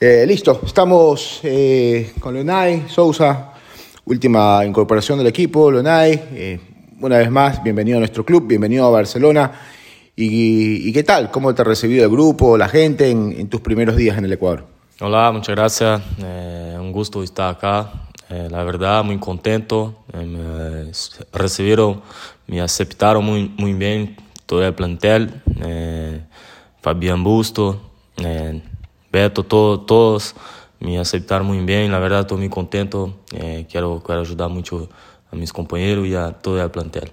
Eh, listo, estamos eh, con Leonay Sousa, última incorporación del equipo. Leonay, eh, una vez más, bienvenido a nuestro club, bienvenido a Barcelona. ¿Y, qué tal? ¿Cómo te ha recibido el grupo, la gente en, tus primeros días en el Ecuador? Hola, muchas gracias. Un gusto estar acá. La verdad, muy contento. Me recibieron, me aceptaron muy, muy bien todo el plantel. Fabián Busto, todo, todos me aceptaron muy bien. La verdad, estoy muy contento. Eh, quiero, quiero ayudar mucho a mis compañeros y a todo el plantel.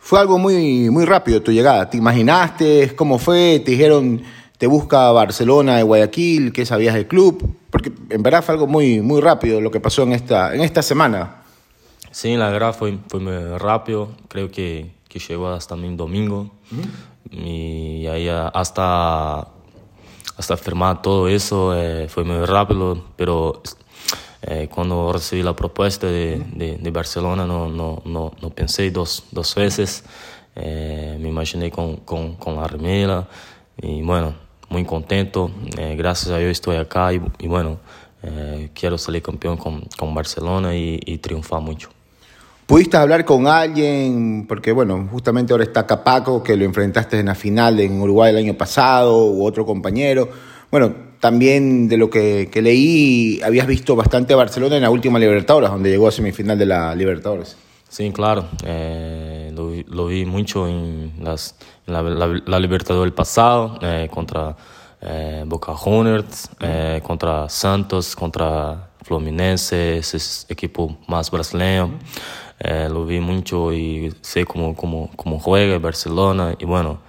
Fue algo muy, muy rápido tu llegada. ¿Te imaginaste cómo fue? ¿Te dijeron te busca Barcelona de Guayaquil? ¿Qué sabías del club? Porque en verdad fue algo muy, muy rápido lo que pasó en esta, en esta semana. Sí, la verdad fue, fue muy rápido. Creo que, que llegó hasta mi domingo. Y ahí hasta, hasta firmar todo eso eh, fue muy rápido. Pero eh, cuando recibí la propuesta de, de, Barcelona no, no, no, no, pensé dos, dos veces. Eh, me imaginé con, con, con la remera. Y bueno, muy contento. Gracias a Dios estoy acá y, bueno, quiero salir campeón con, con Barcelona y, triunfar mucho. ¿Pudiste hablar con alguien? Porque bueno, justamente ahora está Capaco, que lo enfrentaste en la final en Uruguay el año pasado, u otro compañero. Bueno, también de lo que, leí, habías visto bastante a Barcelona en la última Libertadores, donde llegó a semifinal de la Libertadores. Sí, claro. Eh, lo, vi mucho en, la, Libertadores del pasado, eh, contra eh, Boca Juniors, contra Santos, contra Fluminense, ese equipo más brasileño. lo vi mucho y sé cómo, cómo, cómo juega Barcelona. Y bueno,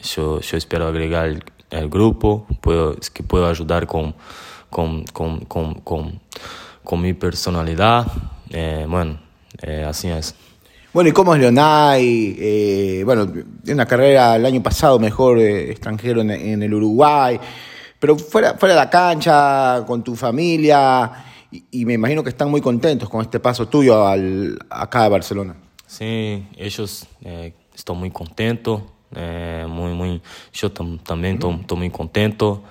yo, yo espero agregar el, el grupo, puedo, es que puedo ayudar con, con, con, con, con, mi personalidad. bueno, eh, así es. Bueno, ¿y cómo es Leonay? Eh, bueno, de una carrera el año pasado mejor eh, extranjero en, en, el Uruguay, pero fuera, fuera de la cancha, con tu familia, y, y, me imagino que están muy contentos con este paso tuyo al, acá a Barcelona. Sí, ellos eh, están muy contentos, muy, muy, yo tam, también estoy muy contento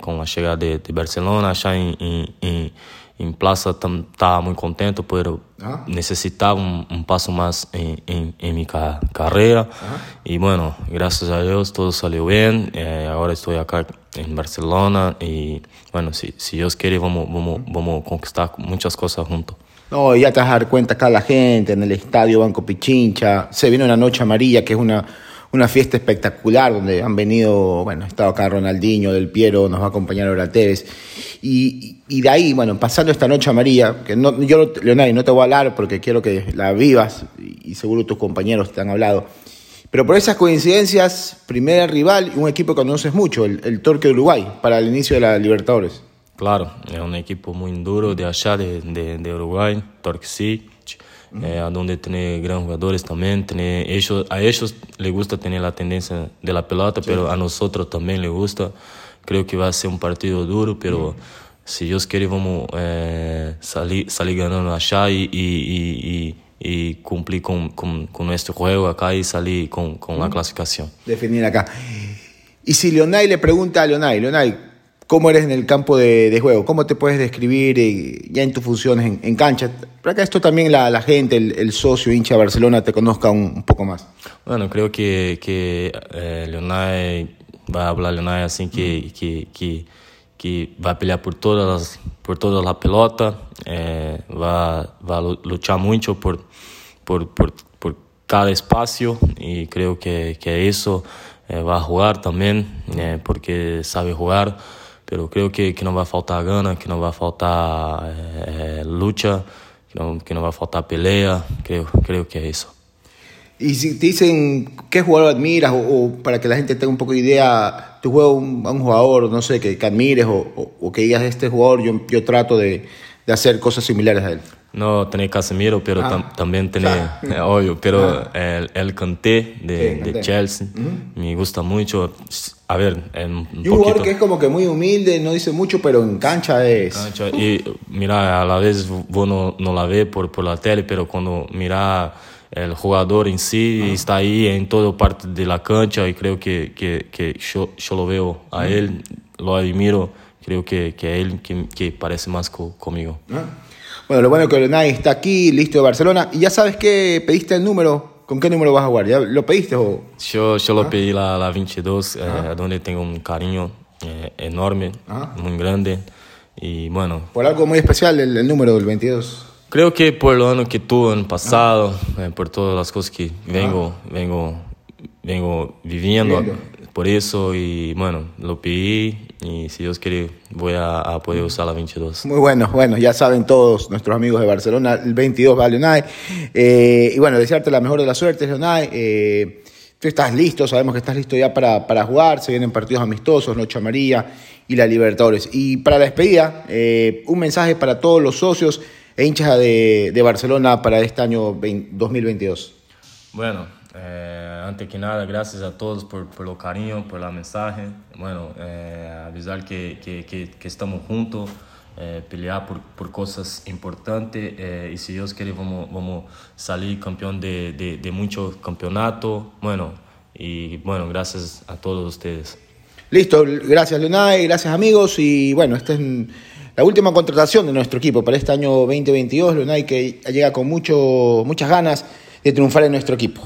con la llegada de, de Barcelona allá en, en, en em Plaza estava muito contente por ah. necessitar um, um, passo mais em, em, em minha carreira ah. e bueno graças a Deus todo saiu bem eh, agora estou aqui em Barcelona e bueno se si, si Deus quer vamos vamos vamos conquistar muitas coisas juntos No, ya te vas a dar cuenta acá la gente en el estadio Banco Pichincha. Se viene una noche amarilla que es una, una fiesta espectacular donde han venido, bueno, ha estado acá Ronaldinho, Del Piero, nos va a acompañar ahora Tevez. Y, y de ahí, bueno, pasando esta noche amarilla, que no, yo, Leonardo, no te voy a hablar porque quiero que la vivas y seguro tus compañeros te han hablado. Pero por esas coincidencias, primer rival y un equipo que conoces mucho, el, el Torque de Uruguay, para el inicio de la Libertadores. Claro, es un equipo muy duro de allá, de, de, de Uruguay, Torque City. Eh, donde tiene grandes jugadores también. Tiene ellos, a ellos les gusta tener la tendencia de la pelota, sí. pero a nosotros también les gusta. Creo que va a ser un partido duro, pero si Dios quiere vamos eh, salir, salir ganando allá y, y, y, y cumplir con, con, con, nuestro juego acá y salir con, con la clasificación. Definir acá. Y si Leonay le pregunta a Leonay, Leonay, cómo eres en el campo de, de juego, cómo te puedes describir eh, ya en tus funciones en, en, cancha, para que esto también la, la gente, el, el, socio hincha de Barcelona te conozca un, un, poco más. Bueno, creo que, que eh, Leonay va a hablar Leonay así que, que, que, que, va a pelear por todas las, por toda la pelota, eh, va, va a luchar mucho por, por, por, por cada espacio y creo que, que eso eh, va a jugar también eh, porque sabe jugar pero creo que, que não vai faltar gana, que não vai faltar é, lucha, que não, que não vai faltar pelea, creo, creo que é isso. Y si te dicen qué jugador admiras, o, o, para que la gente tenga un poco de idea, tu juego a un, un, jugador, no sé, que, que admires, o, o, o, que digas, este jugador, yo, yo trato de, de, hacer cosas similares a él. No, tenés Casemiro, pero ah. tam, también tenés, claro. eh, obvio, pero ah. el, el Kanté de, sí, de Chelsea, uh -huh. me gusta mucho. A ver, un, y un jugador que es como que muy humilde, no dice mucho, pero en cancha es. Cancha, y mira, a la vez vos no, no la ves por, por la tele, pero cuando mira el jugador en sí ah. está ahí en toda parte de la cancha y creo que, que, que yo, yo lo veo a él, lo admiro creo que, que él que, que parece más co, conmigo. ¿Ah? Bueno, lo bueno es que Leonay está aquí, listo de Barcelona. Y ya sabes que pediste el número. ¿Con qué número vas a jugar? ¿Ya lo pediste o...? Yo, yo lo pedí la, la 22, eh, donde tengo un cariño eh, enorme, muy grande. Y bueno. Por algo muy especial el, el número del 22. Creo que por lo año que tuve en el pasado, eh, por todas las cosas que vengo, vengo, vengo viviendo, por eso y bueno, lo pedí y si Dios quiere voy a, a, poder usar la 22. Muy bueno, bueno, ya saben todos nuestros amigos de Barcelona, el 22 va Leonay. Eh, y bueno, desearte la mejor de las suertes, Leonay. Eh, tú estás listo, sabemos que estás listo ya para, para jugar, se vienen partidos amistosos, Noche Amarilla y la Libertadores. Y para la despedida, eh, un mensaje para todos los socios e hinchas de, de Barcelona para este año 20, 2022. Bueno, eh, antes que nada, gracias a todos por, por lo cariño, por la mensaje. Bueno, eh, avisar que, que, que, que, estamos juntos, eh, pelear por, por cosas importantes y si Dios quiere vamos, vamos salir campeón de, de, de muchos campeonatos. Bueno, y bueno, gracias a todos ustedes. Listo, gracias Leonay, gracias amigos y bueno, esta es la última contratación de nuestro equipo para este año 2022. Leonay que llega con mucho, muchas ganas de triunfar en nuestro equipo.